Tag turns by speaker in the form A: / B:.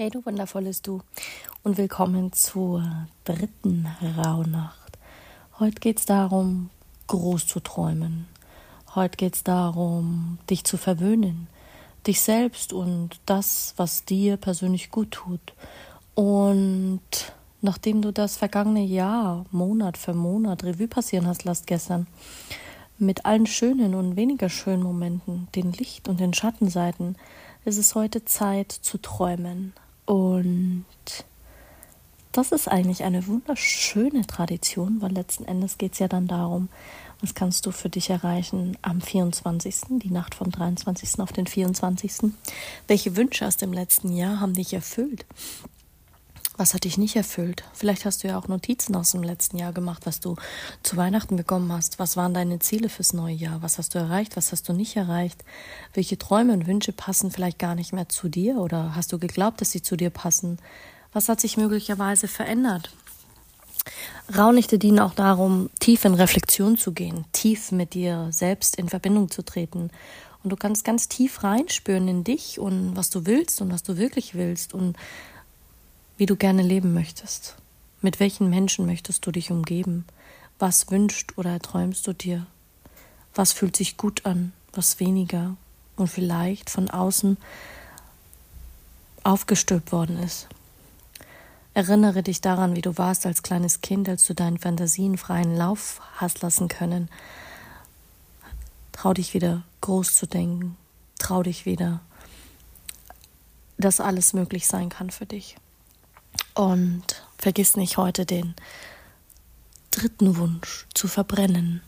A: Hey du wundervolles Du und willkommen zur dritten Rauhnacht. Heute geht es darum, groß zu träumen. Heute geht es darum, dich zu verwöhnen, dich selbst und das, was dir persönlich gut tut. Und nachdem du das vergangene Jahr, Monat für Monat Revue passieren hast, lasst gestern, mit allen schönen und weniger schönen Momenten, den Licht- und den Schattenseiten, ist es heute Zeit zu träumen, und das ist eigentlich eine wunderschöne Tradition, weil letzten Endes geht es ja dann darum, was kannst du für dich erreichen am 24., die Nacht vom 23. auf den 24. Welche Wünsche aus dem letzten Jahr haben dich erfüllt? Was hat dich nicht erfüllt? Vielleicht hast du ja auch Notizen aus dem letzten Jahr gemacht, was du zu Weihnachten bekommen hast. Was waren deine Ziele fürs neue Jahr? Was hast du erreicht? Was hast du nicht erreicht? Welche Träume und Wünsche passen vielleicht gar nicht mehr zu dir oder hast du geglaubt, dass sie zu dir passen? Was hat sich möglicherweise verändert? Raunichte dienen auch darum, tief in Reflexion zu gehen, tief mit dir selbst in Verbindung zu treten. Und du kannst ganz tief reinspüren in dich und was du willst und was du wirklich willst und wie du gerne leben möchtest. Mit welchen Menschen möchtest du dich umgeben? Was wünscht oder träumst du dir? Was fühlt sich gut an, was weniger und vielleicht von außen aufgestülpt worden ist? Erinnere dich daran, wie du warst als kleines Kind, als du deinen Fantasien freien Lauf hast lassen können. Trau dich wieder groß zu denken. Trau dich wieder, dass alles möglich sein kann für dich. Und vergiss nicht heute den dritten Wunsch zu verbrennen.